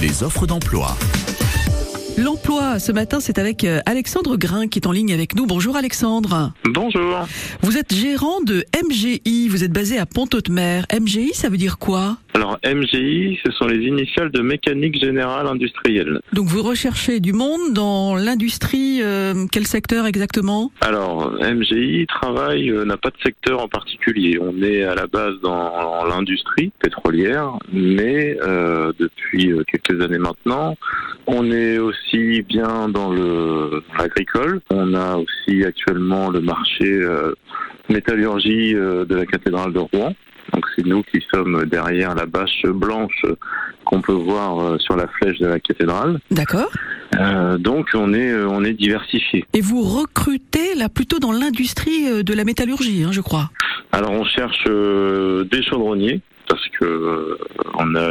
les offres d'emploi. L'emploi, ce matin, c'est avec euh, Alexandre Grain qui est en ligne avec nous. Bonjour Alexandre. Bonjour. Vous êtes gérant de MGI, vous êtes basé à Pont-Audemer. MGI, ça veut dire quoi? Alors MGI, ce sont les initiales de mécanique générale industrielle. Donc vous recherchez du monde dans l'industrie, euh, quel secteur exactement? Alors MGI travaille, euh, n'a pas de secteur en particulier. On est à la base dans l'industrie pétrolière, mais euh, depuis quelques années maintenant, on est aussi bien dans le dans l'agricole. On a aussi actuellement le marché euh, métallurgie euh, de la cathédrale de Rouen. Donc c'est nous qui sommes derrière la bâche blanche qu'on peut voir euh, sur la flèche de la cathédrale. D'accord. Euh, donc on est on est diversifié. Et vous recrutez là plutôt dans l'industrie de la métallurgie, hein, je crois. Alors on cherche euh, des chaudronniers parce que euh, on a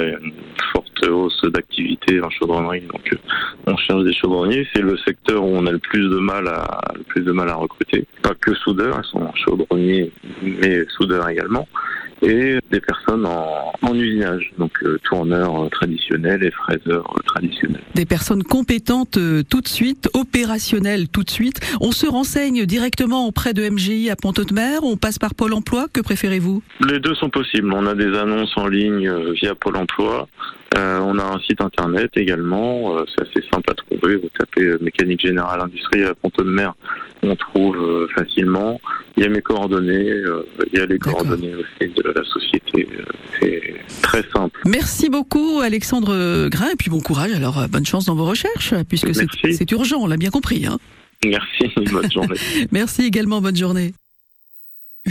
hausse d'activité en chaudronnerie, donc euh, on cherche des chaudronniers. C'est le secteur où on a le plus de mal à le plus de mal à recruter. Pas que soudeurs, ils sont chaudronniers, mais soudeurs également. Et des personnes en, en usinage, donc euh, tourneurs euh, traditionnels et fraiseurs euh, traditionnels. Des personnes compétentes euh, tout de suite, opérationnelles tout de suite. On se renseigne directement auprès de MGI à Pont-Audemer, on passe par Pôle emploi, que préférez-vous? Les deux sont possibles. On a des annonces en ligne euh, via Pôle Emploi. Euh, on a un site internet également. Euh, c'est assez simple à trouver. Vous tapez euh, mécanique générale industrielle à Pont-de-Mer. On trouve euh, facilement. Il y a mes coordonnées. euh, il y a les coordonnées aussi de la société. Euh, c'est très simple. Merci beaucoup Alexandre Grain et puis bon courage alors euh, bonne chance dans vos recherches puisque c'est urgent, on l'a bien compris. Hein. Merci. Bonne journée. Merci également, bonne journée.